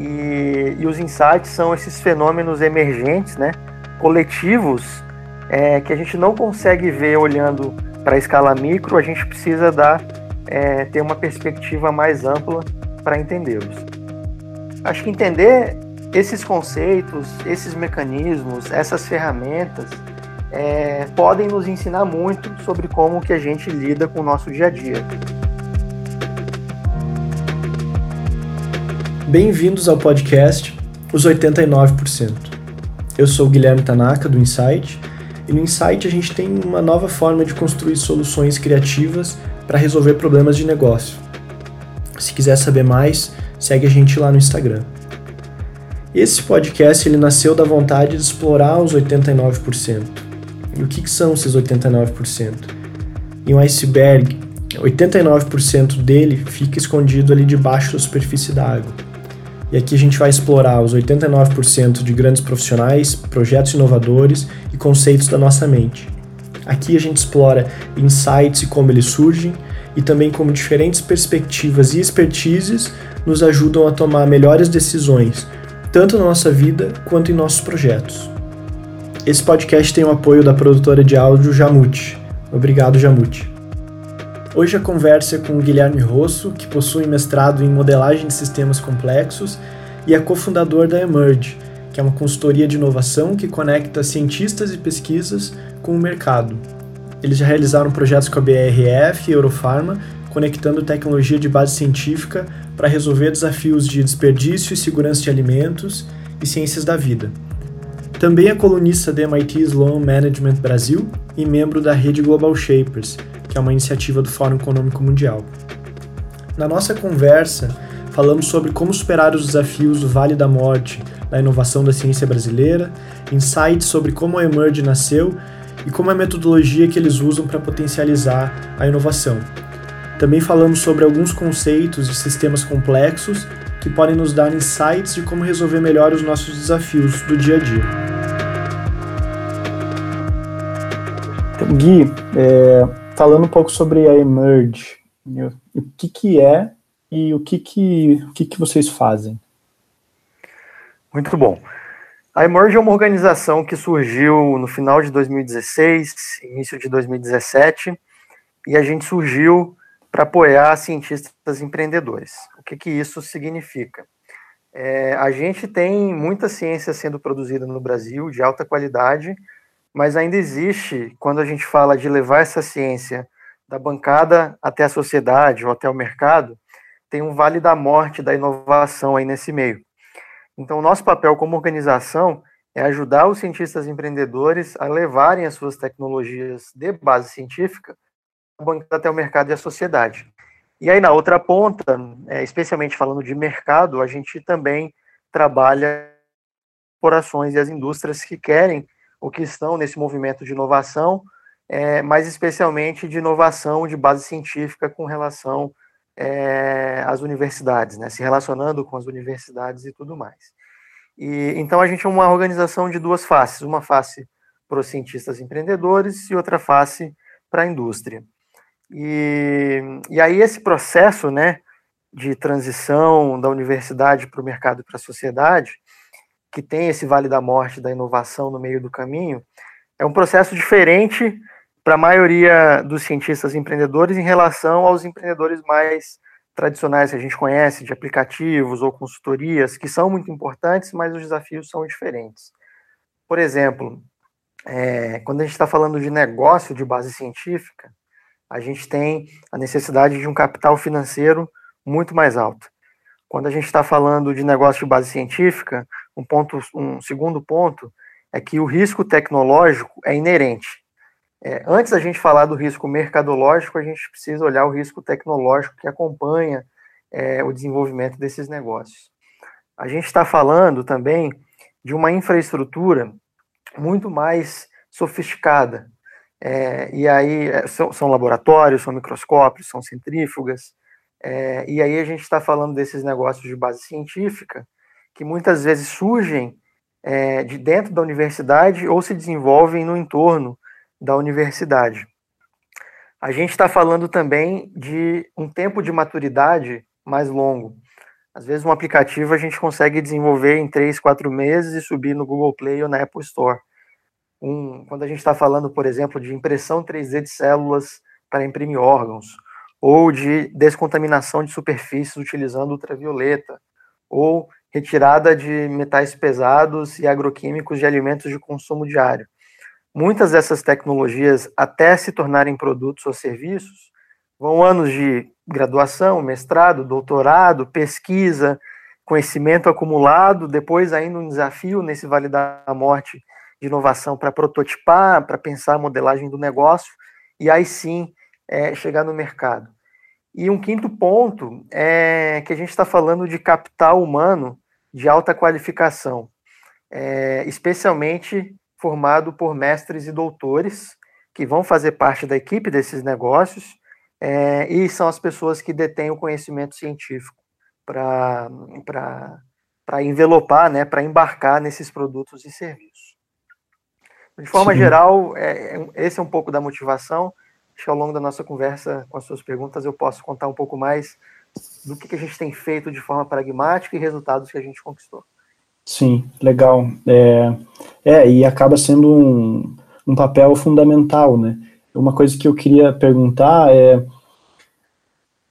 E, e os insights são esses fenômenos emergentes, né, coletivos, é, que a gente não consegue ver olhando para a escala micro, a gente precisa dar, é, ter uma perspectiva mais ampla para entendê-los. Acho que entender esses conceitos, esses mecanismos, essas ferramentas é, podem nos ensinar muito sobre como que a gente lida com o nosso dia a dia. Bem-vindos ao podcast Os 89%. Eu sou o Guilherme Tanaka do Insight e no Insight a gente tem uma nova forma de construir soluções criativas para resolver problemas de negócio. Se quiser saber mais, segue a gente lá no Instagram. Esse podcast ele nasceu da vontade de explorar os 89%. E o que, que são esses 89%? Em um iceberg, 89% dele fica escondido ali debaixo da superfície da água. E aqui a gente vai explorar os 89% de grandes profissionais, projetos inovadores e conceitos da nossa mente. Aqui a gente explora insights e como eles surgem, e também como diferentes perspectivas e expertises nos ajudam a tomar melhores decisões, tanto na nossa vida quanto em nossos projetos. Esse podcast tem o apoio da produtora de áudio Jamute. Obrigado, Jamute. Hoje a conversa é com o Guilherme Rosso, que possui mestrado em modelagem de sistemas complexos e é cofundador da Emerge, que é uma consultoria de inovação que conecta cientistas e pesquisas com o mercado. Eles já realizaram projetos com a BRF e Eurofarma, conectando tecnologia de base científica para resolver desafios de desperdício e segurança de alimentos e ciências da vida. Também é colunista da MIT Sloan Management Brasil e membro da rede Global Shapers, que é uma iniciativa do Fórum Econômico Mundial. Na nossa conversa, falamos sobre como superar os desafios do Vale da Morte na inovação da ciência brasileira, insights sobre como a Emerge nasceu e como é a metodologia que eles usam para potencializar a inovação. Também falamos sobre alguns conceitos de sistemas complexos que podem nos dar insights de como resolver melhor os nossos desafios do dia a dia. Gui, é, falando um pouco sobre a Emerge, o que, que é e o que, que, o que, que vocês fazem? Muito bom. A Emerge é uma organização que surgiu no final de 2016, início de 2017, e a gente surgiu para apoiar cientistas empreendedores. O que, que isso significa? É, a gente tem muita ciência sendo produzida no Brasil, de alta qualidade, mas ainda existe, quando a gente fala de levar essa ciência da bancada até a sociedade ou até o mercado, tem um vale da morte da inovação aí nesse meio. Então, nosso papel como organização é ajudar os cientistas empreendedores a levarem as suas tecnologias de base científica até o mercado e a sociedade. E aí, na outra ponta, é, especialmente falando de mercado, a gente também trabalha corporações e as indústrias que querem ou que estão nesse movimento de inovação, é, mas especialmente de inovação de base científica com relação é, as universidades, né, se relacionando com as universidades e tudo mais. E, então, a gente é uma organização de duas faces, uma face para os cientistas empreendedores e outra face para a indústria. E, e aí esse processo né, de transição da universidade para o mercado e para a sociedade, que tem esse vale da morte da inovação no meio do caminho, é um processo diferente para a maioria dos cientistas empreendedores em relação aos empreendedores mais tradicionais que a gente conhece, de aplicativos ou consultorias, que são muito importantes, mas os desafios são diferentes. Por exemplo, é, quando a gente está falando de negócio de base científica, a gente tem a necessidade de um capital financeiro muito mais alto. Quando a gente está falando de negócio de base científica, um, ponto, um segundo ponto é que o risco tecnológico é inerente. É, antes da gente falar do risco mercadológico, a gente precisa olhar o risco tecnológico que acompanha é, o desenvolvimento desses negócios. A gente está falando também de uma infraestrutura muito mais sofisticada. É, e aí é, são, são, laboratórios, são microscópios, são centrífugas. É, e aí a gente está falando desses negócios de base científica que muitas vezes surgem é, de dentro da universidade ou se desenvolvem no entorno da universidade. A gente está falando também de um tempo de maturidade mais longo. Às vezes um aplicativo a gente consegue desenvolver em três, quatro meses e subir no Google Play ou na Apple Store. Um, quando a gente está falando, por exemplo, de impressão 3D de células para imprimir órgãos, ou de descontaminação de superfícies utilizando ultravioleta, ou retirada de metais pesados e agroquímicos de alimentos de consumo diário. Muitas dessas tecnologias, até se tornarem produtos ou serviços, vão anos de graduação, mestrado, doutorado, pesquisa, conhecimento acumulado, depois ainda um desafio nesse Vale da Morte de inovação para prototipar, para pensar a modelagem do negócio, e aí sim é, chegar no mercado. E um quinto ponto é que a gente está falando de capital humano de alta qualificação, é, especialmente formado por mestres e doutores que vão fazer parte da equipe desses negócios é, e são as pessoas que detêm o conhecimento científico para envelopar, né, para embarcar nesses produtos e serviços. De forma Sim. geral, é, é, esse é um pouco da motivação. Acho que ao longo da nossa conversa, com as suas perguntas, eu posso contar um pouco mais do que, que a gente tem feito de forma pragmática e resultados que a gente conquistou. Sim, legal. É, é e acaba sendo um, um papel fundamental, né? Uma coisa que eu queria perguntar é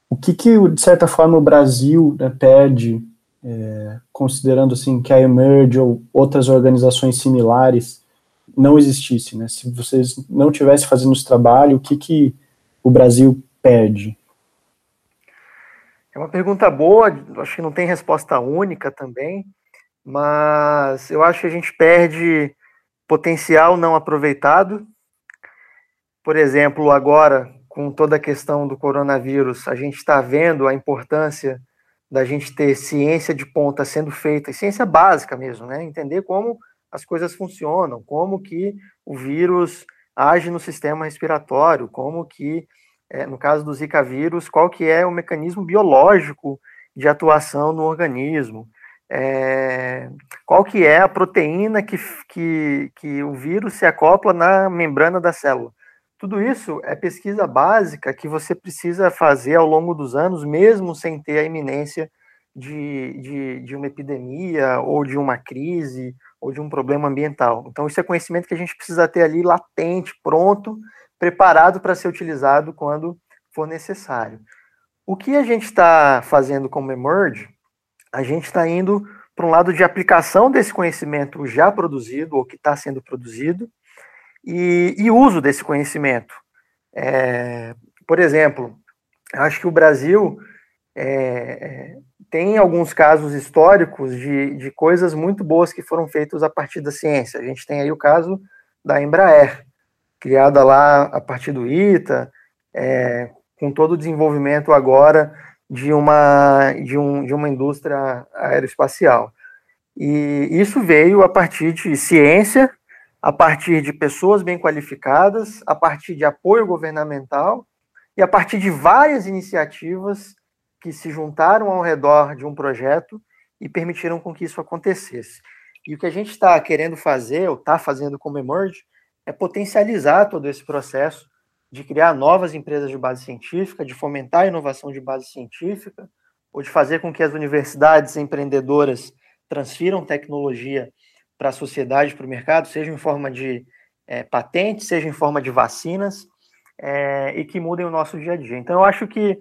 o que, que de certa forma, o Brasil né, pede, é, considerando assim que a Emerge ou outras organizações similares não existissem, né? Se vocês não tivessem fazendo esse trabalho, o que, que o Brasil perde? Uma pergunta boa, acho que não tem resposta única também, mas eu acho que a gente perde potencial não aproveitado. Por exemplo, agora, com toda a questão do coronavírus, a gente está vendo a importância da gente ter ciência de ponta sendo feita, ciência básica mesmo, né? Entender como as coisas funcionam, como que o vírus age no sistema respiratório, como que é, no caso do Zika vírus, qual que é o mecanismo biológico de atuação no organismo, é, qual que é a proteína que, que, que o vírus se acopla na membrana da célula. Tudo isso é pesquisa básica que você precisa fazer ao longo dos anos, mesmo sem ter a iminência de, de, de uma epidemia ou de uma crise ou de um problema ambiental. Então, isso é conhecimento que a gente precisa ter ali latente, pronto, preparado para ser utilizado quando for necessário. O que a gente está fazendo como Emerge, a gente está indo para um lado de aplicação desse conhecimento já produzido ou que está sendo produzido e, e, uso desse conhecimento. É, por exemplo, acho que o Brasil é, tem alguns casos históricos de, de coisas muito boas que foram feitas a partir da ciência. A gente tem aí o caso da Embraer, criada lá a partir do ITA, é, com todo o desenvolvimento agora de uma, de, um, de uma indústria aeroespacial. E isso veio a partir de ciência, a partir de pessoas bem qualificadas, a partir de apoio governamental e a partir de várias iniciativas que se juntaram ao redor de um projeto e permitiram com que isso acontecesse. E o que a gente está querendo fazer, ou está fazendo como Emerge, é potencializar todo esse processo de criar novas empresas de base científica, de fomentar a inovação de base científica, ou de fazer com que as universidades empreendedoras transfiram tecnologia para a sociedade, para o mercado, seja em forma de é, patentes, seja em forma de vacinas, é, e que mudem o nosso dia a dia. Então, eu acho que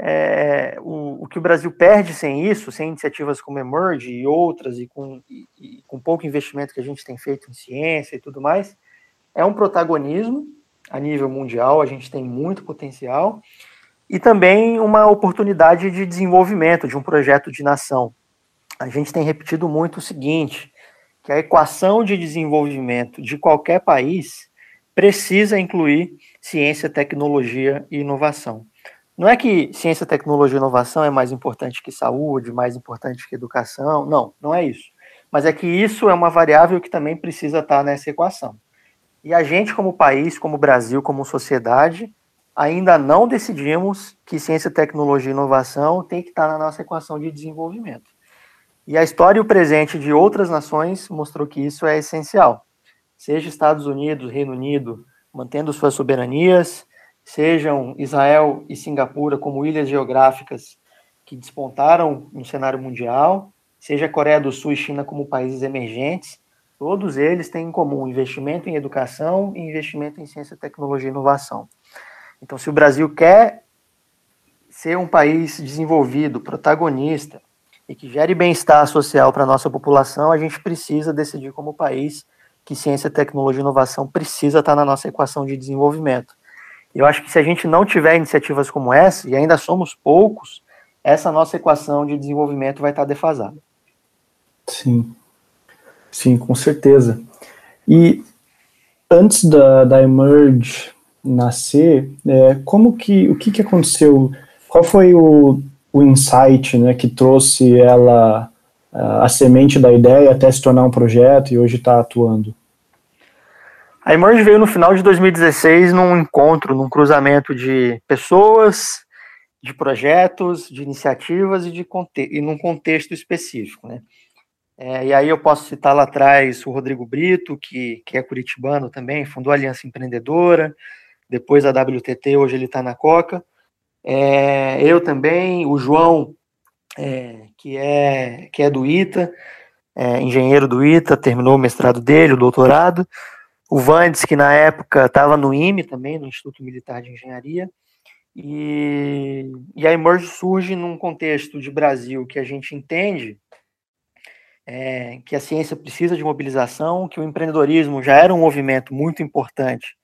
é, o, o, que o Brasil perde sem isso, sem iniciativas como Emerge e outras, e com, e, e com pouco investimento que a gente tem feito em ciência e tudo mais, é um protagonismo a nível mundial, a gente tem muito potencial, e também uma oportunidade de desenvolvimento de um projeto de nação. A gente tem repetido muito o seguinte, que a equação de desenvolvimento de qualquer país precisa incluir ciência, tecnologia e inovação. Não é que ciência, tecnologia e inovação é mais importante que saúde, mais importante que educação, não, não é isso. Mas é que isso é uma variável que também precisa estar nessa equação. E a gente, como país, como Brasil, como sociedade, ainda não decidimos que ciência, tecnologia e inovação tem que estar na nossa equação de desenvolvimento. E a história e o presente de outras nações mostrou que isso é essencial. Seja Estados Unidos, Reino Unido, mantendo suas soberanias, sejam Israel e Singapura como ilhas geográficas que despontaram no cenário mundial, seja Coreia do Sul e China como países emergentes, todos eles têm em comum investimento em educação e investimento em ciência, tecnologia e inovação. Então, se o Brasil quer ser um país desenvolvido, protagonista e que gere bem-estar social para a nossa população, a gente precisa decidir como país que ciência, tecnologia e inovação precisa estar na nossa equação de desenvolvimento. Eu acho que se a gente não tiver iniciativas como essa, e ainda somos poucos, essa nossa equação de desenvolvimento vai estar defasada. Sim, sim, com certeza. E antes da, da Emerge nascer, é, como que, o que, que aconteceu? Qual foi o, o insight né, que trouxe ela, a, a semente da ideia até se tornar um projeto e hoje está atuando? A Emerge veio no final de 2016 num encontro, num cruzamento de pessoas, de projetos, de iniciativas e, de e num contexto específico, né? É, e aí eu posso citar lá atrás o Rodrigo Brito, que, que é curitibano também, fundou a Aliança Empreendedora, depois a WTT, hoje ele está na Coca. É, eu também, o João, é, que, é, que é do ITA, é, engenheiro do ITA, terminou o mestrado dele, o doutorado. O Vandes, que na época estava no IME também, no Instituto Militar de Engenharia, e, e a Emerge surge num contexto de Brasil que a gente entende é, que a ciência precisa de mobilização, que o empreendedorismo já era um movimento muito importante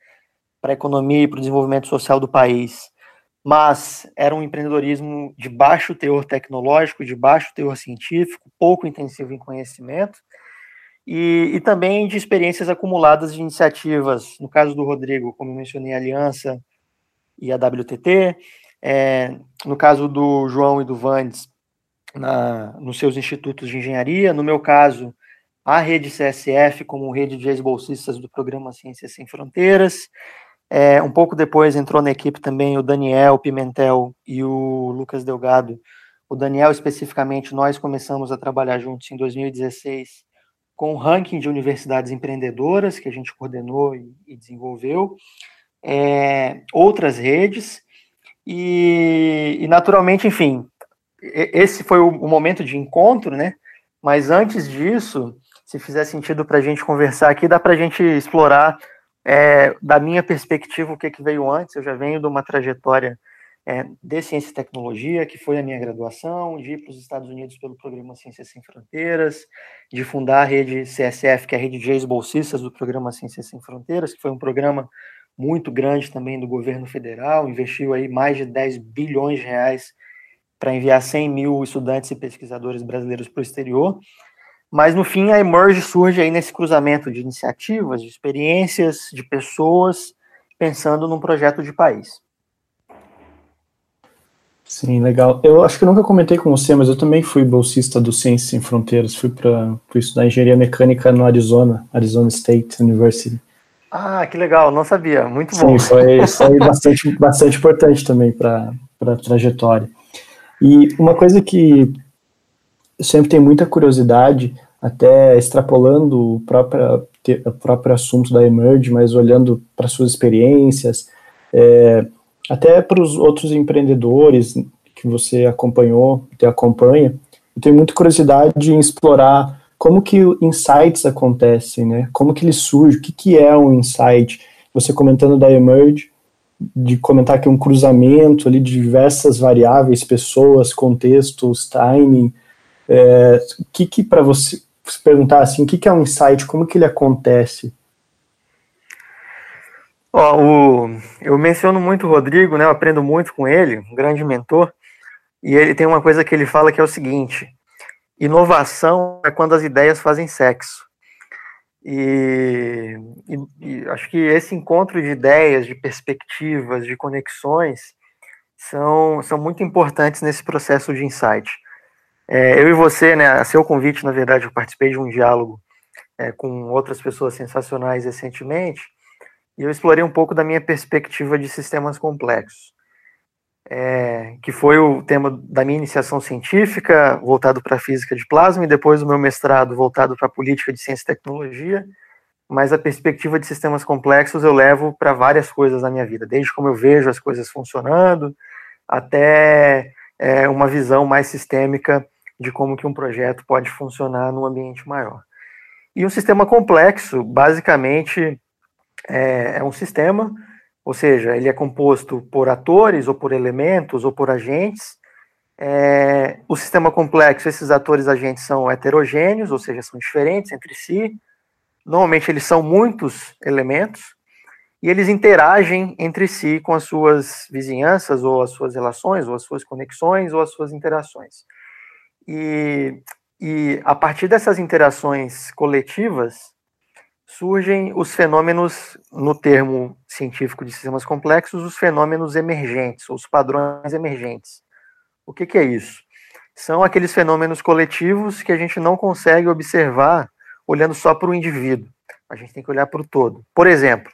para a economia e para o desenvolvimento social do país, mas era um empreendedorismo de baixo teor tecnológico, de baixo teor científico, pouco intensivo em conhecimento, e, e também de experiências acumuladas de iniciativas, no caso do Rodrigo, como eu mencionei, a Aliança e a WTT, é, no caso do João e do Vandes, na, nos seus institutos de engenharia, no meu caso, a rede CSF como rede de ex-bolsistas do programa Ciências Sem Fronteiras, é, um pouco depois entrou na equipe também o Daniel Pimentel e o Lucas Delgado. O Daniel, especificamente, nós começamos a trabalhar juntos em 2016 com o ranking de universidades empreendedoras que a gente coordenou e, e desenvolveu, é, outras redes, e, e, naturalmente, enfim, esse foi o, momento de encontro, né? Mas antes disso, se fizer sentido para a gente conversar aqui, dá para a gente explorar, é, da minha perspectiva, o que, que veio antes. Eu já venho de uma trajetória é, de Ciência e Tecnologia, que foi a minha graduação, de ir para os Estados Unidos pelo programa Ciências Sem Fronteiras, de fundar a rede CSF, que é a rede de ex-bolsistas do programa Ciências Sem Fronteiras, que foi um programa muito grande também do governo federal, investiu aí mais de 10 bilhões de reais para enviar 100 mil estudantes e pesquisadores brasileiros para o exterior. Mas, no fim, a Emerge surge aí nesse cruzamento de iniciativas, de experiências, de pessoas, pensando num projeto de país. Sim, legal. Eu acho que eu nunca comentei com você, mas eu também fui bolsista do Ciências Sem Fronteiras. Fui para estudar engenharia mecânica no Arizona, Arizona State University. Ah, que legal, não sabia. Muito Sim, bom. foi, foi bastante, bastante importante também para a trajetória. E uma coisa que eu sempre tenho muita curiosidade, até extrapolando o próprio, o próprio assunto da Emerge, mas olhando para suas experiências, é, até para os outros empreendedores que você acompanhou, que acompanha, eu tenho muita curiosidade em explorar como que insights acontecem, né? Como que ele surge, o que, que é um insight? Você comentando da Emerge, de comentar que um cruzamento ali de diversas variáveis, pessoas, contextos, timing. É, que que para você se perguntar assim, o que que é um insight? Como que ele acontece? Ó, o, eu menciono muito o Rodrigo, né? Eu aprendo muito com ele, um grande mentor. E ele tem uma coisa que ele fala que é o seguinte: inovação é quando as ideias fazem sexo. E, e, e, acho que esse encontro de ideias, de perspectivas, de conexões são, são muito importantes nesse processo de insight. É, eu e você, né, a seu convite, na verdade, eu participei de um diálogo é, com outras pessoas sensacionais recentemente, e eu explorei um pouco da minha perspectiva de sistemas complexos, é, que foi o tema da minha iniciação científica, voltado para a física de plasma, e depois o meu mestrado voltado para a política de ciência e tecnologia, mas a perspectiva de sistemas complexos eu levo para várias coisas na minha vida, desde como eu vejo as coisas funcionando, até é, uma visão mais sistêmica de como que um projeto pode funcionar num ambiente maior. E um sistema complexo, basicamente, é, é um sistema, ou seja, ele é composto por atores, ou por elementos, ou por agentes. É, o sistema complexo, esses atores agentes são heterogêneos, ou seja, são diferentes entre si. Normalmente eles são muitos elementos, e eles interagem entre si com as suas vizinhanças, ou as suas relações, ou as suas conexões, ou as suas interações. E, e a partir dessas interações coletivas, surgem os fenômenos, no termo científico de sistemas complexos, os fenômenos emergentes, os padrões emergentes. O que, que é isso? São aqueles fenômenos coletivos que a gente não consegue observar olhando só para o indivíduo. A gente tem que olhar para o todo. Por exemplo,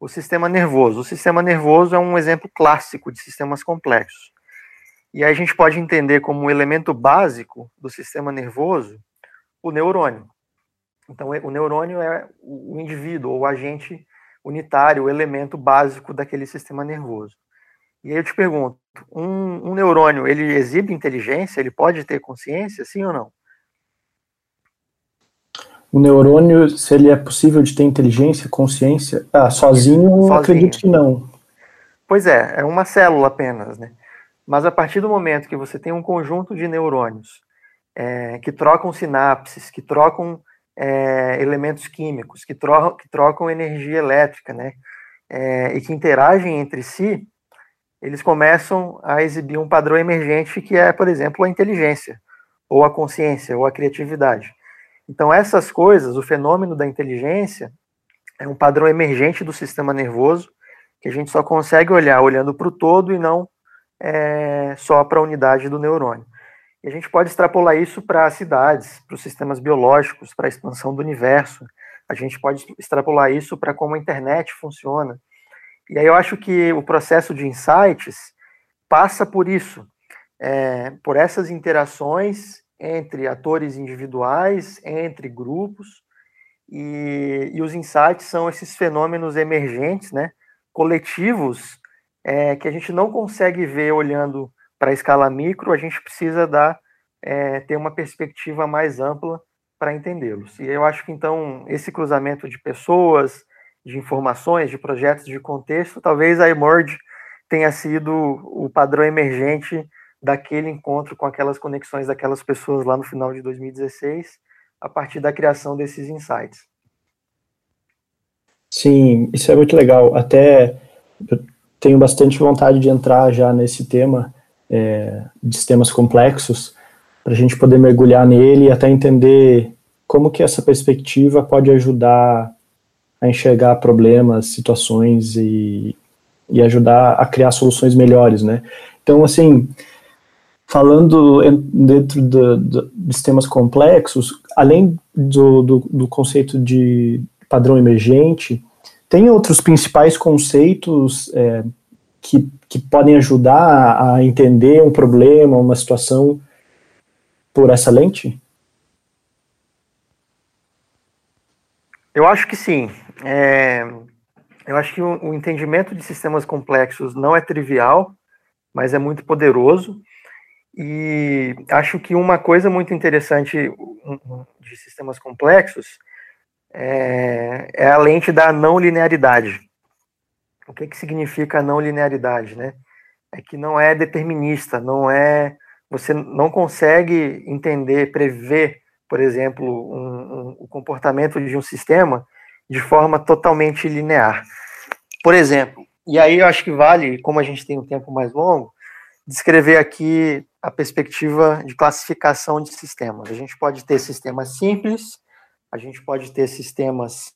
o sistema nervoso. O sistema nervoso é um exemplo clássico de sistemas complexos. E aí a gente pode entender como um elemento básico do sistema nervoso o neurônio. Então, o neurônio é o indivíduo, ou o agente unitário, o elemento básico daquele sistema nervoso. E aí eu te pergunto, um, um neurônio, ele exibe inteligência? Ele pode ter consciência, sim ou não? O neurônio, se ele é possível de ter inteligência, consciência, ah, sozinho, sozinho. acredito que não. Pois é, é uma célula apenas, né? Mas a partir do momento que você tem um conjunto de neurônios é, que trocam sinapses, que trocam é, elementos químicos, que, que, trocam energia elétrica, né? É, e que interagem entre si, eles começam a exibir um padrão emergente que é, por exemplo, a inteligência, ou a consciência, ou a criatividade. Então, essas coisas, o fenômeno da inteligência, é um padrão emergente do sistema nervoso que a gente só consegue olhar olhando para o todo e não é, só para a unidade do neurônio. E a gente pode extrapolar isso para cidades, para os sistemas biológicos, para a expansão do universo. A gente pode extrapolar isso para como a internet funciona. E aí eu acho que o processo de insights passa por isso, é, por essas interações entre atores individuais, entre grupos, e, e os insights são esses fenômenos emergentes, né, coletivos, é, que a gente não consegue ver olhando para a escala micro, a gente precisa dar, é, ter uma perspectiva mais ampla para entendê-los. E eu acho que então esse cruzamento de pessoas, de informações, de projetos, de contexto, talvez a Emerge tenha sido o padrão emergente daquele encontro com aquelas conexões daquelas pessoas lá no final de 2016, a partir da criação desses insights. Sim, isso é muito legal. Até tenho bastante vontade de entrar já nesse tema é, de sistemas complexos, para a gente poder mergulhar nele e até entender como que essa perspectiva pode ajudar a enxergar problemas, situações e, e ajudar a criar soluções melhores, né? Então, assim, falando dentro de, de, sistemas complexos, além do, do, do, conceito de padrão emergente, tem outros principais conceitos é, que, que podem ajudar a entender um problema, uma situação por essa lente? Eu acho que sim. É, eu acho que o, o, entendimento de sistemas complexos não é trivial, mas é muito poderoso. E acho que uma coisa muito interessante de sistemas complexos é, é a lente da não linearidade. O que, que significa a não linearidade, né? É que não é determinista, não é. Você não consegue entender, prever, por exemplo, um, um, o comportamento de um sistema de forma totalmente linear. Por exemplo, e aí eu acho que vale, como a gente tem um tempo mais longo, descrever aqui a perspectiva de classificação de sistemas. A gente pode ter sistemas simples, a gente pode ter sistemas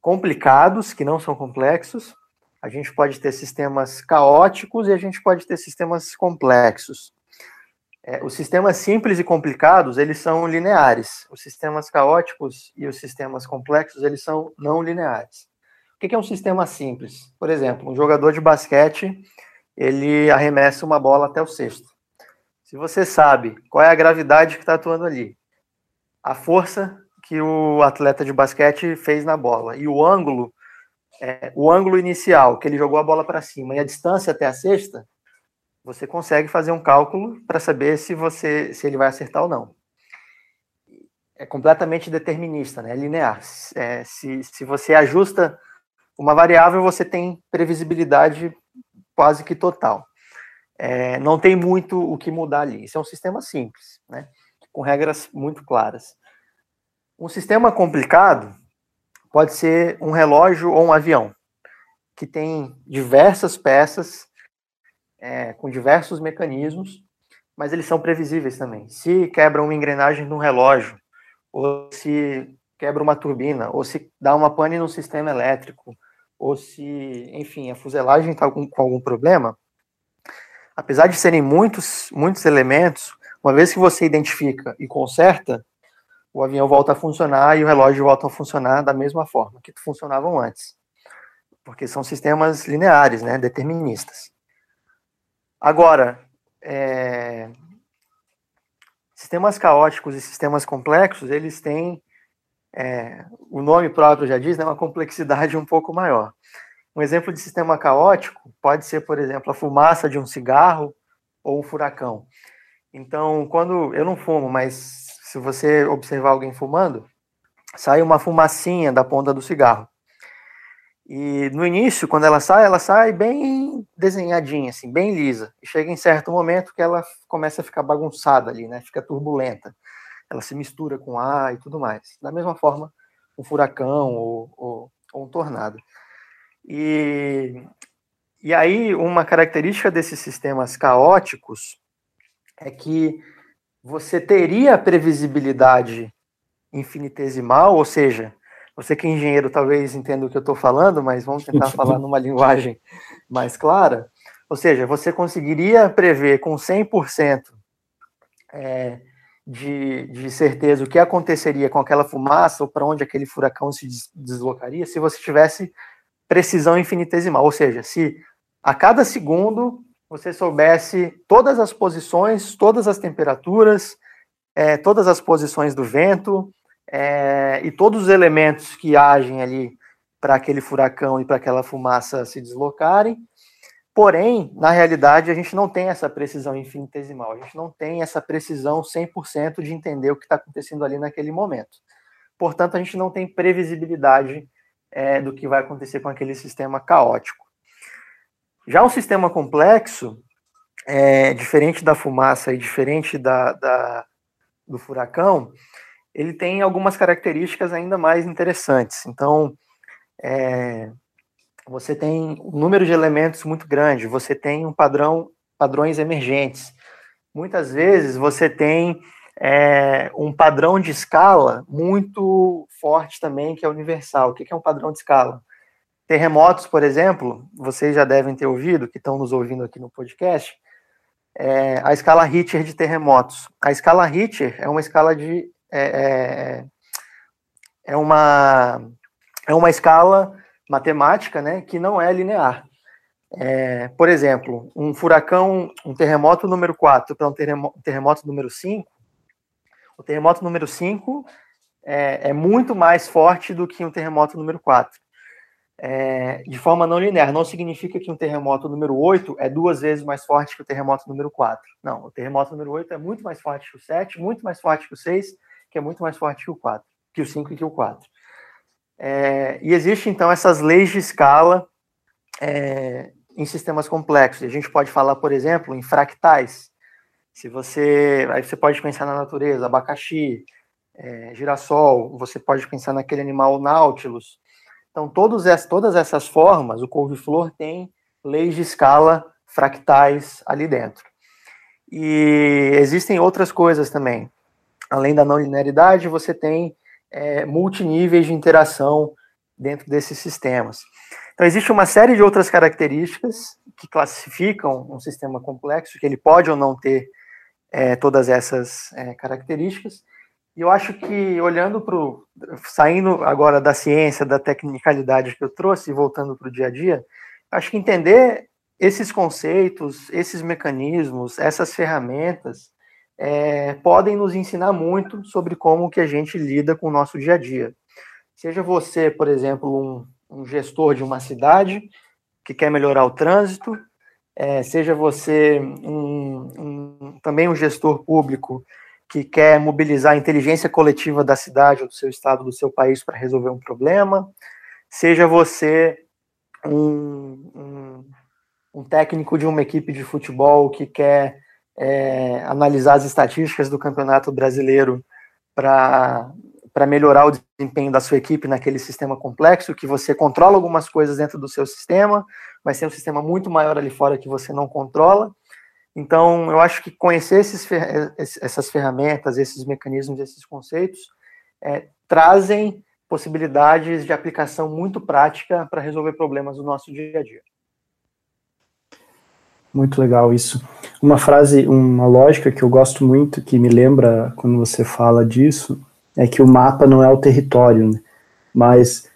complicados, que não são complexos, a gente pode ter sistemas caóticos e a gente pode ter sistemas complexos. É, os sistemas simples e complicados, eles são lineares. Os sistemas caóticos e os sistemas complexos, eles são não lineares. O que é um sistema simples? Por exemplo, um jogador de basquete, ele arremessa uma bola até o cesto. Se você sabe qual é a gravidade que está atuando ali, a força que o atleta de basquete fez na bola e o ângulo é, o ângulo inicial, que ele jogou a bola para cima, e a distância até a cesta, você consegue fazer um cálculo para saber se você se ele vai acertar ou não. É completamente determinista, né? É linear. É, se, se você ajusta uma variável, você tem previsibilidade quase que total. É, não tem muito o que mudar ali. Isso é um sistema simples, né? com regras muito claras. Um sistema complicado pode ser um relógio ou um avião, que tem diversas peças é, com diversos mecanismos, mas eles são previsíveis também. Se quebra uma engrenagem no relógio, ou se quebra uma turbina, ou se dá uma pane no sistema elétrico, ou se, enfim, a fuselagem está com, com algum problema, apesar de serem muitos, muitos elementos, uma vez que você identifica e conserta, o avião volta a funcionar e o relógio volta a funcionar da mesma forma que funcionavam antes. Porque são sistemas lineares, né, deterministas. Agora, é, sistemas caóticos e sistemas complexos, eles têm, é, o nome próprio já diz, né, uma complexidade um pouco maior. Um exemplo de sistema caótico pode ser, por exemplo, a fumaça de um cigarro ou um furacão. Então, quando eu não fumo, mas se você observar alguém fumando, sai uma fumacinha da ponta do cigarro. E no início, quando ela sai, ela sai bem desenhadinha, assim, bem lisa. E chega em certo momento que ela começa a ficar bagunçada ali, né? Fica turbulenta. Ela se mistura com ar e tudo mais. Da mesma forma, um furacão ou, ou, ou um tornado. E, e aí, uma característica desses sistemas caóticos é que você teria previsibilidade infinitesimal, ou seja, você que é engenheiro talvez entenda o que eu estou falando, mas vamos tentar falar numa linguagem mais clara. Ou seja, você conseguiria prever com 100% é, de, de certeza o que aconteceria com aquela fumaça ou para onde aquele furacão se deslocaria se você tivesse precisão infinitesimal. Ou seja, se a cada segundo você soubesse todas as posições, todas as temperaturas, é, todas as posições do vento, é, e todos os elementos que agem ali para aquele furacão e para aquela fumaça se deslocarem. Porém, na realidade, a gente não tem essa precisão infinitesimal, a gente não tem essa precisão 100% de entender o que está acontecendo ali naquele momento. Portanto, a gente não tem previsibilidade é, do que vai acontecer com aquele sistema caótico. Já um sistema complexo, é, diferente da fumaça e diferente da, da do furacão, ele tem algumas características ainda mais interessantes. Então, é, você tem um número de elementos muito grande, você tem um padrão, padrões emergentes. Muitas vezes você tem é, um padrão de escala muito forte também, que é universal. O que é um padrão de escala? Terremotos, por exemplo, vocês já devem ter ouvido, que estão nos ouvindo aqui no podcast, é, a escala Richter de terremotos. A escala Richter é uma escala de é, é, é, uma, é uma escala matemática né, que não é linear. É, por exemplo, um furacão, um terremoto número 4 para um terremoto, terremoto número 5, o terremoto número 5 é, é, muito mais forte do que um terremoto número 4. É, de forma não linear, não significa que um terremoto número 8 é duas vezes mais forte que o terremoto número 4. Não, o terremoto número 8 é muito mais forte que o 7, muito mais forte que o 6 que é muito mais forte que o 4, que o 5 e que o 4. É, e existem, então, essas leis de escala é, em sistemas complexos. A gente pode falar, por exemplo, em fractais. Se você. Aí você pode pensar na natureza, abacaxi, é, girassol, você pode pensar naquele animal Nautilus. Então, todos todas essas formas, o couve-flor tem leis de escala fractais ali dentro. E existem outras coisas também além da não linearidade, você tem é, multiníveis de interação dentro desses sistemas. Então, existe uma série de outras características que classificam um sistema complexo, que ele pode ou não ter é, todas essas é, características. E eu acho que, olhando para o. saindo agora da ciência, da tecnicalidade que eu trouxe e voltando para o dia a dia, acho que entender esses conceitos, esses mecanismos, essas ferramentas, é, podem nos ensinar muito sobre como que a gente lida com o nosso dia a dia. Seja você, por exemplo, um, um gestor de uma cidade que quer melhorar o trânsito, é, seja você um, um, também um gestor público que quer mobilizar a inteligência coletiva da cidade, ou do seu estado, do seu país para resolver um problema, seja você um, um, um, técnico de uma equipe de futebol que quer é, analisar as estatísticas do campeonato brasileiro para melhorar o desempenho da sua equipe naquele sistema complexo, que você controla algumas coisas dentro do seu sistema, mas tem um sistema muito maior ali fora que você não controla. Então, eu acho que conhecer esses, essas ferramentas, esses mecanismos, esses conceitos, é, trazem possibilidades de aplicação muito prática para resolver problemas do nosso dia a dia. Muito legal isso. Uma frase, uma lógica que eu gosto muito, que me lembra quando você fala disso, é que o mapa não é o território, né? mas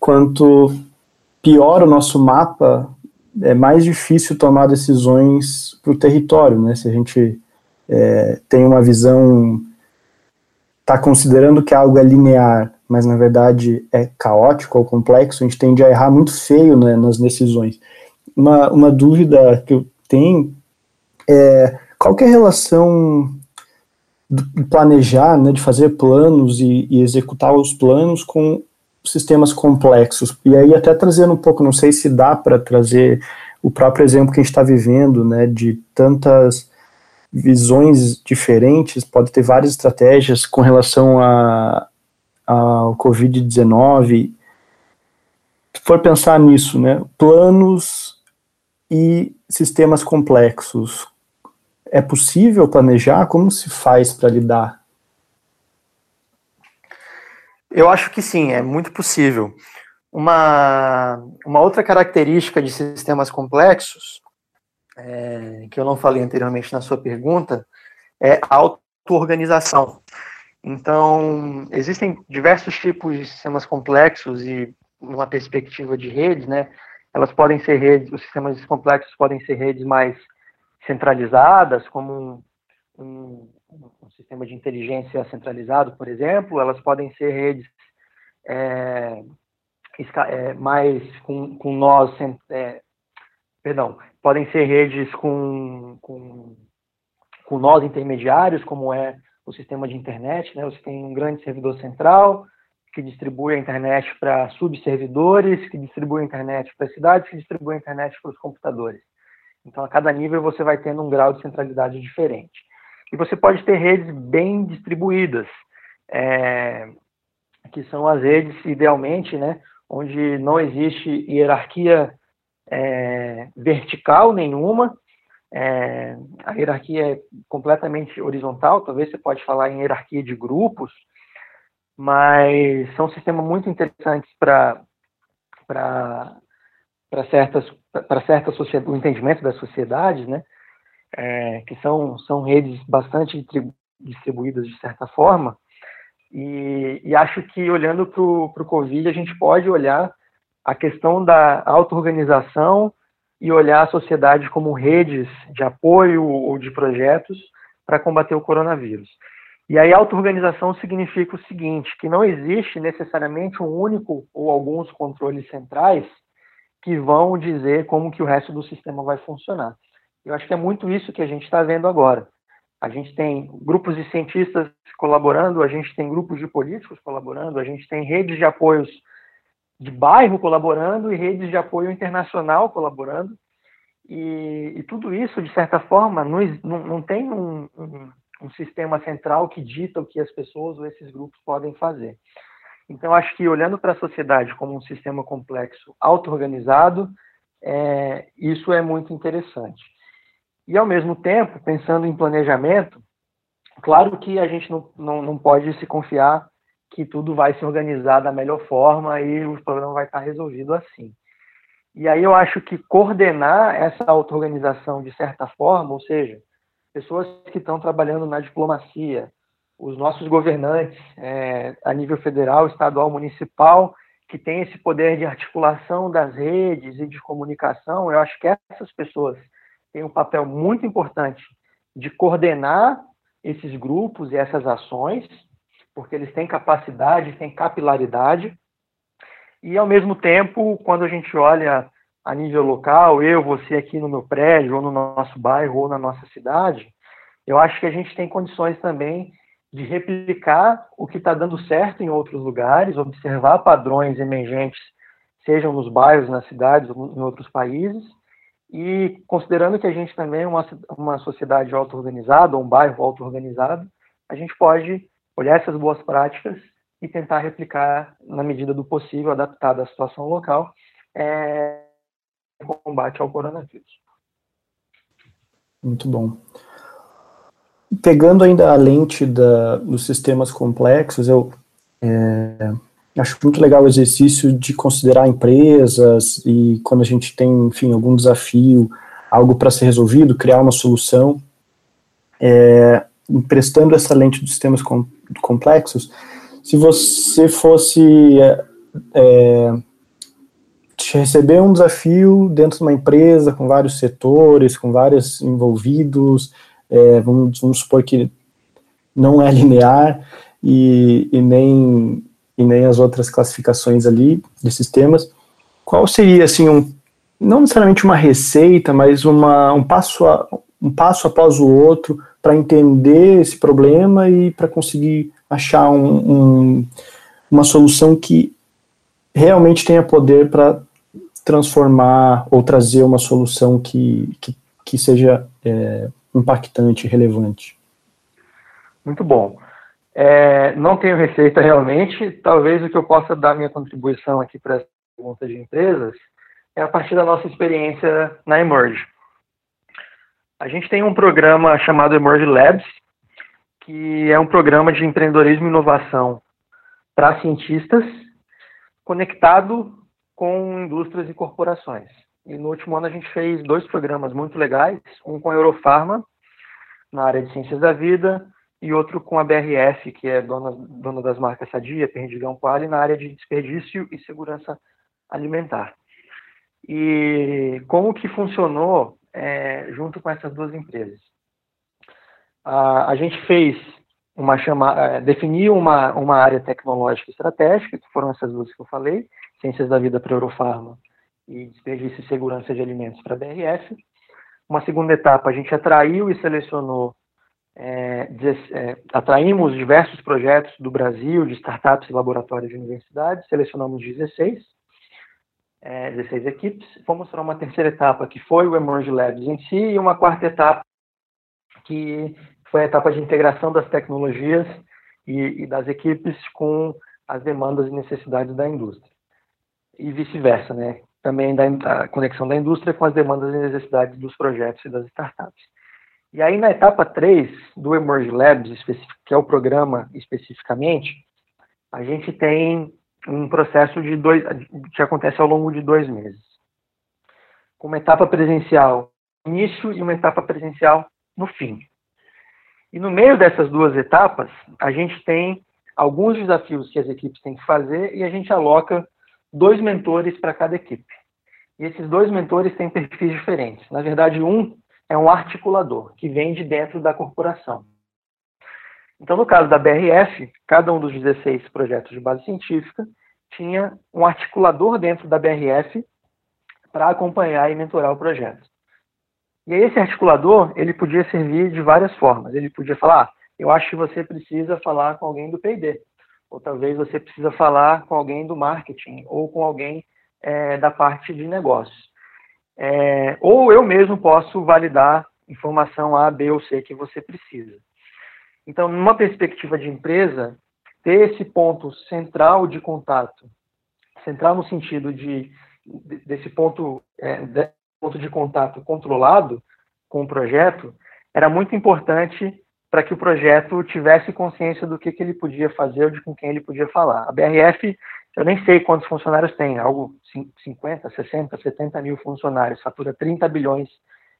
quanto pior o nosso mapa, é mais difícil tomar decisões para o território, né? Se a gente é, tem uma visão, está considerando que algo é linear, mas na verdade é caótico ou complexo, a gente tende a errar muito feio né, nas decisões. Uma, uma dúvida que eu tenho é qual que é a relação de planejar, né, de fazer planos e, e executar os planos com sistemas complexos. E aí até trazendo um pouco, não sei se dá para trazer o próprio exemplo que a gente está vivendo, né, de tantas visões diferentes, pode ter várias estratégias com relação a, ao Covid-19. Se for pensar nisso, né, planos e sistemas complexos, é possível planejar? Como se faz para lidar? Eu acho que sim, é muito possível. Uma, uma outra característica de sistemas complexos, é, que eu não falei anteriormente na sua pergunta, é auto-organização. Então, existem diversos tipos de sistemas complexos e, numa perspectiva de redes, né, elas podem ser redes, os sistemas complexos podem ser redes mais centralizadas, como um, um, um, sistema de inteligência centralizado, por exemplo, elas podem ser redes é, é, mais com, com nós, é, perdão, podem ser redes com, com, com nós intermediários, como é o sistema de internet, né? Você tem um grande servidor central que distribui a internet para subservidores, que distribui a internet para cidades, que distribui a internet para os computadores. Então, a cada nível você vai tendo um grau de centralidade diferente. E você pode ter redes bem distribuídas, é, que são as redes, idealmente, né, onde não existe hierarquia é, vertical nenhuma, é, a hierarquia é completamente horizontal, talvez você pode falar em hierarquia de grupos, mas são sistemas muito interessantes para para certas para certa o entendimento das sociedades, né? É, que são são redes bastante distribuídas de certa forma. E, e acho que olhando para o Covid a gente pode olhar a questão da auto-organização e olhar a sociedade como redes de apoio ou de projetos para combater o coronavírus. E aí, auto-organização significa o seguinte: que não existe necessariamente um único ou alguns controles centrais que vão dizer como que o resto do sistema vai funcionar. Eu acho que é muito isso que a gente está vendo agora. A gente tem grupos de cientistas colaborando, a gente tem grupos de políticos colaborando, a gente tem redes de apoios de bairro colaborando e redes de apoio internacional colaborando. E, e tudo isso, de certa forma, não, não, tem um, um sistema central que dita o que as pessoas ou esses grupos podem fazer. Então, acho que olhando para a sociedade como um sistema complexo, auto-organizado, é, isso é muito interessante. E, ao mesmo tempo, pensando em planejamento, claro que a gente não, não, não pode se confiar que tudo vai se organizar da melhor forma e o problema vai estar resolvido assim. E aí eu acho que coordenar essa auto-organização de certa forma, ou seja, pessoas que estão trabalhando na diplomacia, os nossos governantes é, a nível federal, estadual, municipal, que têm esse poder de articulação das redes e de comunicação, eu acho que essas pessoas têm um papel muito importante de coordenar esses grupos e essas ações, porque eles têm capacidade, têm capilaridade, e ao mesmo tempo, quando a gente olha a nível local, eu, você aqui no meu prédio, ou no nosso bairro, ou na nossa cidade, eu acho que a gente tem condições também de replicar o que está dando certo em outros lugares, observar padrões emergentes, sejam nos bairros, nas cidades, ou em outros países, e considerando que a gente também é uma, uma sociedade auto-organizada, um bairro auto-organizado, a gente pode olhar essas boas práticas e tentar replicar na medida do possível, adaptada à situação local, é, combate ao coronavírus. Muito bom. Pegando ainda a lente da, dos sistemas complexos, eu é, acho muito legal o exercício de considerar empresas e quando a gente tem, enfim, algum desafio, algo para ser resolvido, criar uma solução. É, emprestando essa lente dos sistemas com, complexos, se você fosse é, é receber um desafio dentro de uma empresa com vários setores, com vários envolvidos, é, vamos, vamos, supor que não é linear e, e, nem, e nem as outras classificações ali de sistemas, qual seria, assim, um, não necessariamente uma receita, mas uma, um, passo a, um passo após o outro para entender esse problema e para conseguir achar um, um, uma solução que realmente tenha poder para transformar ou trazer uma solução que, que, que seja é, impactante, relevante? Muito bom. É, não tenho receita realmente. Talvez o que eu possa dar minha contribuição aqui para essa pergunta de empresas é a partir da nossa experiência na Emerge. A gente tem um programa chamado Emerge Labs, que é um programa de empreendedorismo e inovação para cientistas, conectado com indústrias e corporações. E no último ano a gente fez dois programas muito legais, um com a Eurofarma, na área de ciências da vida, e outro com a BRF, que é dona, dona das marcas Sadia, Perdigão Quali, na área de desperdício e segurança alimentar. E como que funcionou é, junto com essas duas empresas? A, a gente fez uma chamada, é, definiu uma, uma área tecnológica estratégica, que foram essas duas que eu falei, Ciências da Vida para Eurofarma e Desperdício e Segurança de Alimentos para a BRF. Uma segunda etapa, a gente atraiu e selecionou, é, é, atraímos diversos projetos do Brasil, de startups e laboratórios de universidades, selecionamos 16, é, 16 equipes. Fomos para uma terceira etapa, que foi o Emerge Labs em si, e uma quarta etapa, que foi a etapa de integração das tecnologias e, e das equipes com as demandas e necessidades da indústria e vice-versa, né? Também da conexão da indústria com as demandas e necessidades dos projetos e das startups. E aí, na etapa 3 do Emerge Labs, que é o programa especificamente, a gente tem um processo de dois, que acontece ao longo de dois meses. Com uma etapa presencial no início e uma etapa presencial no fim. E no meio dessas duas etapas, a gente tem alguns desafios que as equipes têm que fazer e a gente aloca dois mentores para cada equipe. E esses dois mentores têm perfis diferentes. Na verdade, um é um articulador, que vem de dentro da corporação. Então, no caso da BRF, cada um dos 16 projetos de base científica tinha um articulador dentro da BRF para acompanhar e mentorar o projeto. E esse articulador, ele podia servir de várias formas. Ele podia falar, ah, eu acho que você precisa falar com alguém do P&D ou talvez você precisa falar com alguém do marketing ou com alguém é, da parte de negócios. É, ou eu mesmo posso validar informação A, B ou C que você precisa. Então, numa perspectiva de empresa, ter esse ponto central de contato, central no sentido de desse ponto, é, de, ponto de contato controlado com o projeto, era muito importante para que o projeto tivesse consciência do que, que ele podia fazer ou de com quem ele podia falar. A BRF, eu nem sei quantos funcionários tem, algo 50, 60, 70 mil funcionários, fatura 30 bilhões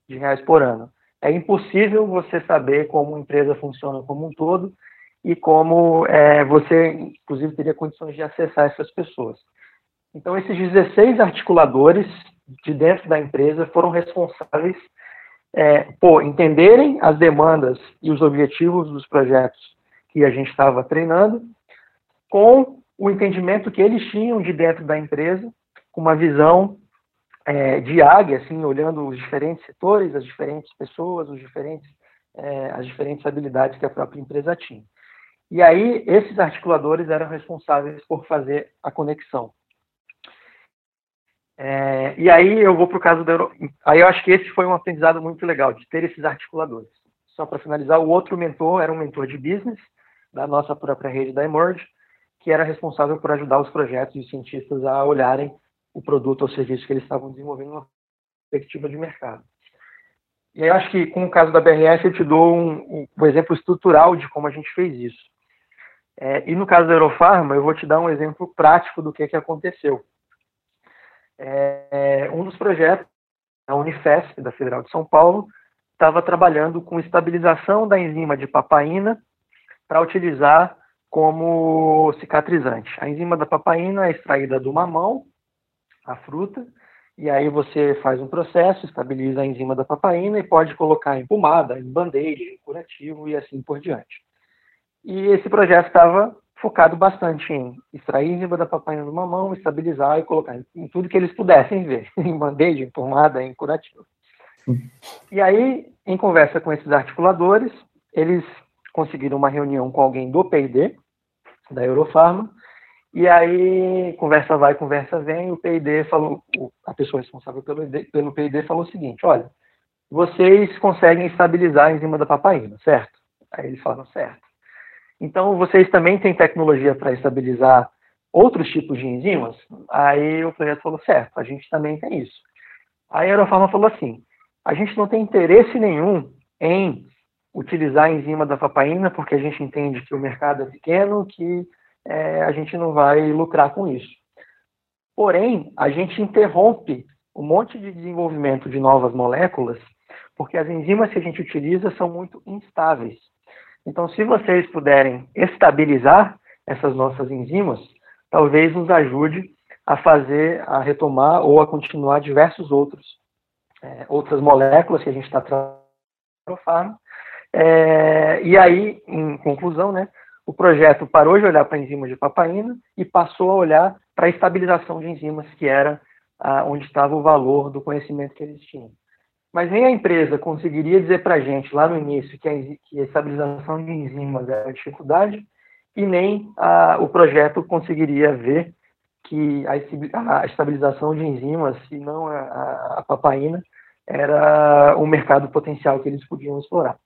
de reais por ano. É impossível você saber como uma empresa funciona como um todo e como é, você, inclusive, teria condições de acessar essas pessoas. Então, esses 16 articuladores de dentro da empresa foram responsáveis é, por entenderem as demandas e os objetivos dos projetos que a gente estava treinando, com o entendimento que eles tinham de dentro da empresa, com uma visão é, de águia, assim, olhando os diferentes setores, as diferentes pessoas, os diferentes, é, as diferentes habilidades que a própria empresa tinha. E aí, esses articuladores eram responsáveis por fazer a conexão. É, e aí eu vou para o caso da. Aí eu acho que esse foi um aprendizado muito legal, de ter esses articuladores. Só para finalizar, o outro mentor era um mentor de business, da nossa própria rede da Emerge, que era responsável por ajudar os projetos e os cientistas a olharem o produto ou serviço que eles estavam desenvolvendo numa perspectiva de mercado. E aí eu acho que com o caso da BRF eu te dou um, um, exemplo estrutural de como a gente fez isso. É, e no caso da Eurofarma, eu vou te dar um exemplo prático do que, que aconteceu. É, um dos projetos, a Unifesp, da Federal de São Paulo, estava trabalhando com estabilização da enzima de papaina para utilizar como cicatrizante. A enzima da papaina é extraída do mamão, a fruta, e aí você faz um processo, estabiliza a enzima da papaina e pode colocar em pomada, em band-aid, em curativo e assim por diante. E esse projeto estava focado bastante em extrair enzima da papaina do mamão, estabilizar e colocar em tudo que eles pudessem ver, em band-aid, em pomada, em curativo. E aí, em conversa com esses articuladores, eles conseguiram uma reunião com alguém do P&D, da Eurofarma, e aí, conversa vai, conversa vem, o P&D falou, a pessoa responsável pelo, pelo P&D falou o seguinte, olha, vocês conseguem estabilizar a enzima da papaina, certo? Aí eles falaram, certo. Então, vocês também têm tecnologia para estabilizar outros tipos de enzimas? Aí o projeto falou, certo, a gente também tem isso. Aí a Eurofarma falou assim, a gente não tem interesse nenhum em utilizar a enzima da papaina, porque a gente entende que o mercado é pequeno, que é, a gente não vai lucrar com isso. Porém, a gente interrompe um monte de desenvolvimento de novas moléculas, porque as enzimas que a gente utiliza são muito instáveis. Então, se vocês puderem estabilizar essas nossas enzimas, talvez nos ajude a fazer, a retomar ou a continuar diversos outros, é, outras moléculas que a gente está trabalhando é, e aí, em conclusão, né, o projeto parou de olhar para enzimas de papaina e passou a olhar para a estabilização de enzimas, que era ah, onde estava o valor do conhecimento que eles tinham. Mas nem a empresa conseguiria dizer para a gente lá no início que a, que a, estabilização de enzimas era dificuldade, e nem o projeto conseguiria ver que a, a estabilização de enzimas, se não a, a papaina, era o mercado potencial que eles podiam explorar.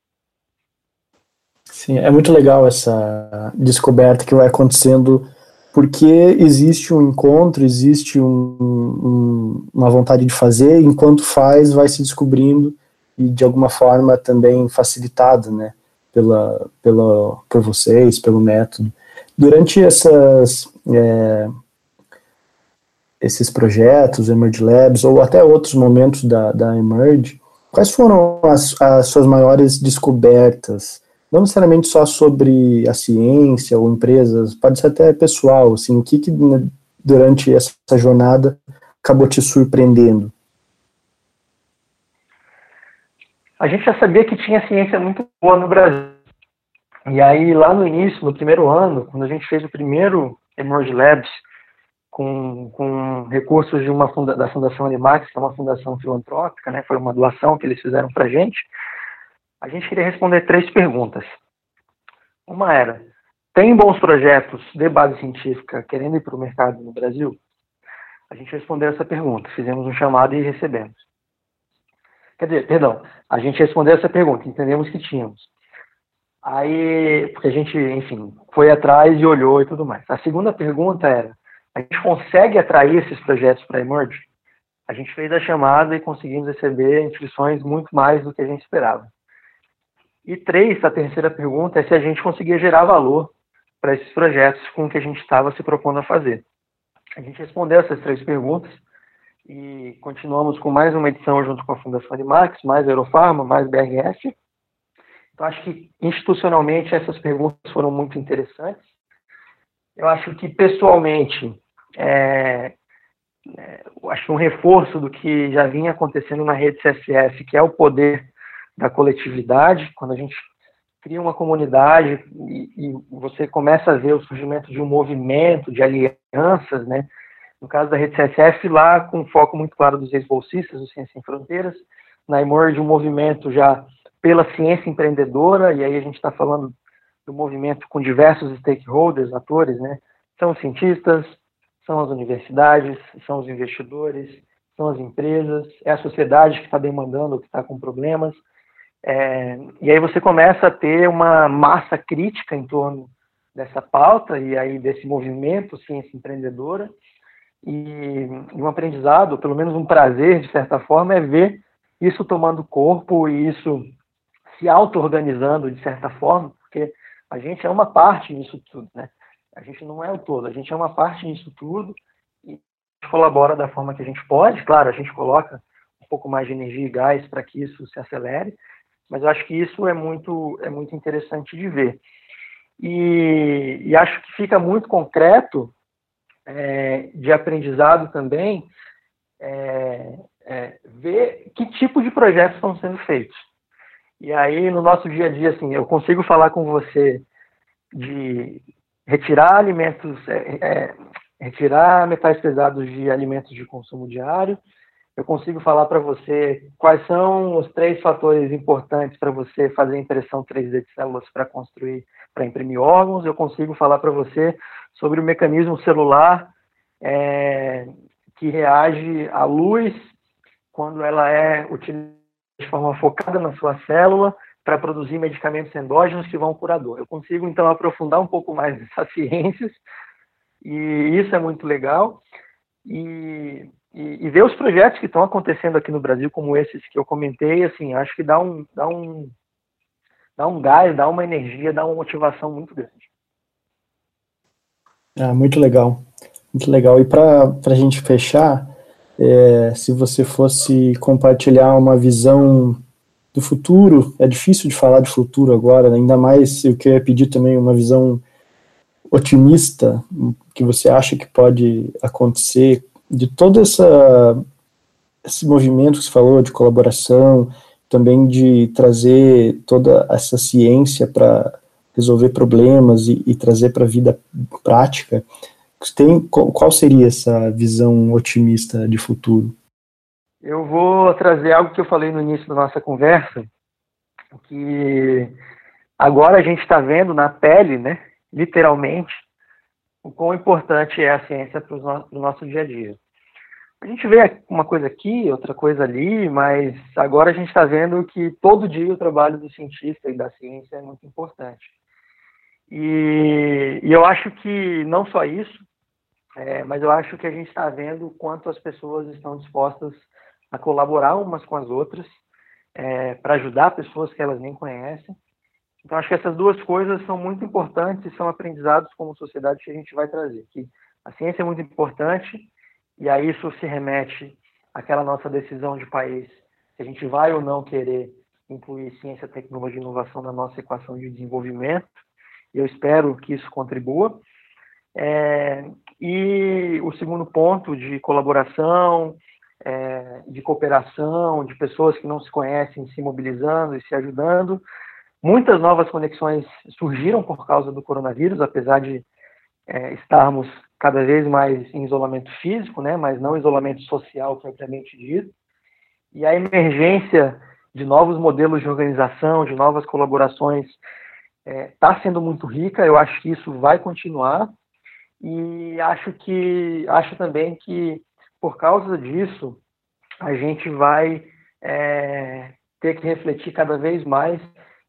Sim, é muito legal essa descoberta que vai acontecendo porque existe um encontro, existe um, um, uma vontade de fazer, enquanto faz, vai se descobrindo e de alguma forma também facilitado, né, pela, pela, por vocês, pelo método. Durante essas, é, esses projetos, Emerge Labs, ou até outros momentos da, da Emerge, quais foram as, as suas maiores descobertas? Não necessariamente só sobre a ciência ou empresas, pode ser até pessoal, assim, o que, que né, durante essa jornada acabou te surpreendendo? A gente já sabia que tinha ciência muito boa no Brasil. E aí, lá no início, no primeiro ano, quando a gente fez o primeiro Emerge Labs, com, com recursos de uma funda, da Fundação Animax, que é uma fundação filantrópica, né, foi uma doação que eles fizeram para a gente, a gente queria responder três perguntas. Uma era: tem bons projetos de base científica querendo ir para o mercado no Brasil? A gente respondeu essa pergunta, fizemos um chamado e recebemos. Quer dizer, perdão, a gente respondeu essa pergunta, entendemos que tínhamos. Aí, porque a gente, enfim, foi atrás e olhou e tudo mais. A segunda pergunta era: a gente consegue atrair esses projetos para a Emerge? A gente fez a chamada e conseguimos receber inscrições muito mais do que a gente esperava. E três, a terceira pergunta é se a gente conseguia gerar valor para esses projetos com o que a gente estava se propondo a fazer. A gente respondeu essas três perguntas e continuamos com mais uma edição junto com a Fundação Animax, mais Eurofarma, mais BRF. Então, acho que institucionalmente essas perguntas foram muito interessantes. Eu acho que pessoalmente, é, é, acho um reforço do que já vinha acontecendo na rede CSF, que é o poder da coletividade, quando a gente cria uma comunidade e, e, você começa a ver o surgimento de um movimento, de alianças, né, No caso da rede CSF, lá com foco muito claro dos ex-bolsistas, do Ciência Sem Fronteiras. Na Emerge, um movimento já pela ciência empreendedora, e aí a gente está falando do movimento com diversos stakeholders, atores, né? São os cientistas, são as universidades, são os investidores, são as empresas, é a sociedade que está demandando, que está com problemas. É, e aí você começa a ter uma massa crítica em torno dessa pauta e aí desse movimento ciência empreendedora e um aprendizado, pelo menos um prazer de certa forma, é ver isso tomando corpo e isso se auto-organizando de certa forma, porque a gente é uma parte nisso tudo, né? A gente não é o todo, a gente é uma parte nisso tudo e colabora da forma que a gente pode. Claro, a gente coloca um pouco mais de energia e gás para que isso se acelere, mas eu acho que isso é muito é muito interessante de ver. E, e acho que fica muito concreto é, de aprendizado também é, é, ver que tipo de projetos estão sendo feitos. E aí, no nosso dia a dia, assim, eu consigo falar com você de retirar alimentos, é, é, retirar metais pesados de alimentos de consumo diário. Eu consigo falar para você quais são os três fatores importantes para você fazer impressão 3D de células para construir, para imprimir órgãos. Eu consigo falar para você sobre o mecanismo celular é, que reage à luz quando ela é utilizada de forma focada na sua célula para produzir medicamentos endógenos que vão curar dor. Eu consigo, então, aprofundar um pouco mais essas ciências, e isso é muito legal. E, e, e, ver os projetos que estão acontecendo aqui no Brasil, como esses que eu comentei, assim, acho que dá um, dá um, dá um gás, dá uma energia, dá uma motivação muito grande. Ah, muito legal, muito legal. E para a gente fechar, é, se você fosse compartilhar uma visão do futuro, é difícil de falar de futuro agora, né? ainda mais eu queria pedir também uma visão otimista que você acha que pode acontecer de todo essa, esse movimento que você falou de colaboração, também de trazer toda essa ciência para resolver problemas e, e trazer para a vida prática. Tem, qual seria essa visão otimista de futuro? Eu vou trazer algo que eu falei no início da nossa conversa, que agora a gente está vendo na pele, né, literalmente, o quão importante é a ciência para o no, nosso dia a dia. A gente vê uma coisa aqui, outra coisa ali, mas agora a gente está vendo que todo dia o trabalho do cientista e da ciência é muito importante. E, e eu acho que não só isso, é, mas eu acho que a gente está vendo quanto as pessoas estão dispostas a colaborar umas com as outras é, para ajudar pessoas que elas nem conhecem. Então, acho que essas duas coisas são muito importantes e são aprendizados como sociedade que a gente vai trazer. Que a ciência é muito importante e a isso se remete àquela nossa decisão de país, se a gente vai ou não querer incluir ciência, tecnologia e inovação na nossa equação de desenvolvimento. Eu espero que isso contribua. É, e o segundo ponto de colaboração, é, de cooperação, de pessoas que não se conhecem se mobilizando e se ajudando. Muitas novas conexões surgiram por causa do coronavírus, apesar de é, estarmos cada vez mais em isolamento físico, né, mas não isolamento social propriamente dito. E a emergência de novos modelos de organização, de novas colaborações, está é, sendo muito rica. Eu acho que isso vai continuar e acho que acho também que por causa disso a gente vai é, ter que refletir cada vez mais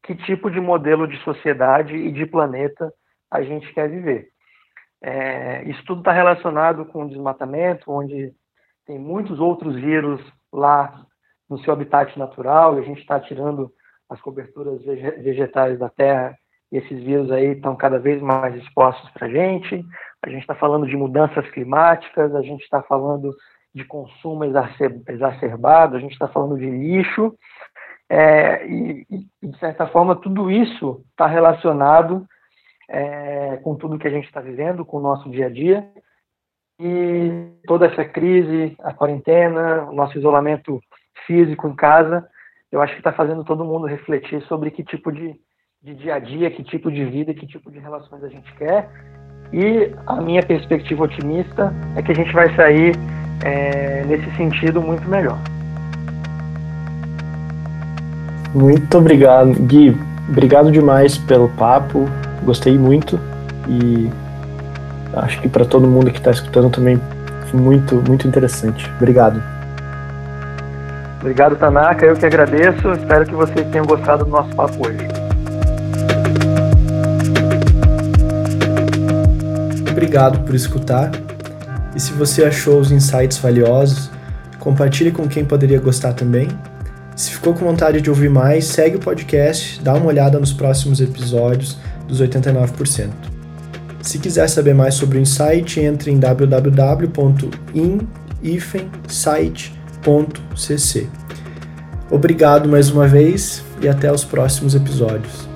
que tipo de modelo de sociedade e de planeta a gente quer viver. É, isso tudo está relacionado com o desmatamento, onde tem muitos outros vírus lá no seu habitat natural e a gente está tirando as coberturas vegetais da Terra e esses vírus aí estão cada vez mais expostos para a gente a gente está falando de mudanças climáticas, a gente está falando de consumo exacerbado, a gente está falando de lixo, é, e, e, de certa forma, tudo isso está relacionado é, com tudo que a gente está vivendo, com o nosso dia a dia, e toda essa crise, a quarentena, o nosso isolamento físico em casa, eu acho que está fazendo todo mundo refletir sobre que tipo de, de dia a dia, que tipo de vida, que tipo de relações a gente quer, E a minha perspectiva otimista é que a gente vai sair é, nesse sentido muito melhor. Muito obrigado, Gui. Obrigado demais pelo papo. Gostei muito e acho que para todo mundo que está escutando também foi muito, muito interessante. Obrigado. Obrigado, Tanaka. Eu que agradeço. Espero que vocês tenham gostado do nosso papo hoje. Obrigado por escutar. E se você achou os insights valiosos, compartilhe com quem poderia gostar também. Se ficou com vontade de ouvir mais, segue o podcast, dá uma olhada nos próximos episódios dos 89%. Se quiser saber mais sobre o Insight, entre em www.in-site.cc. Obrigado mais uma vez e até os próximos episódios.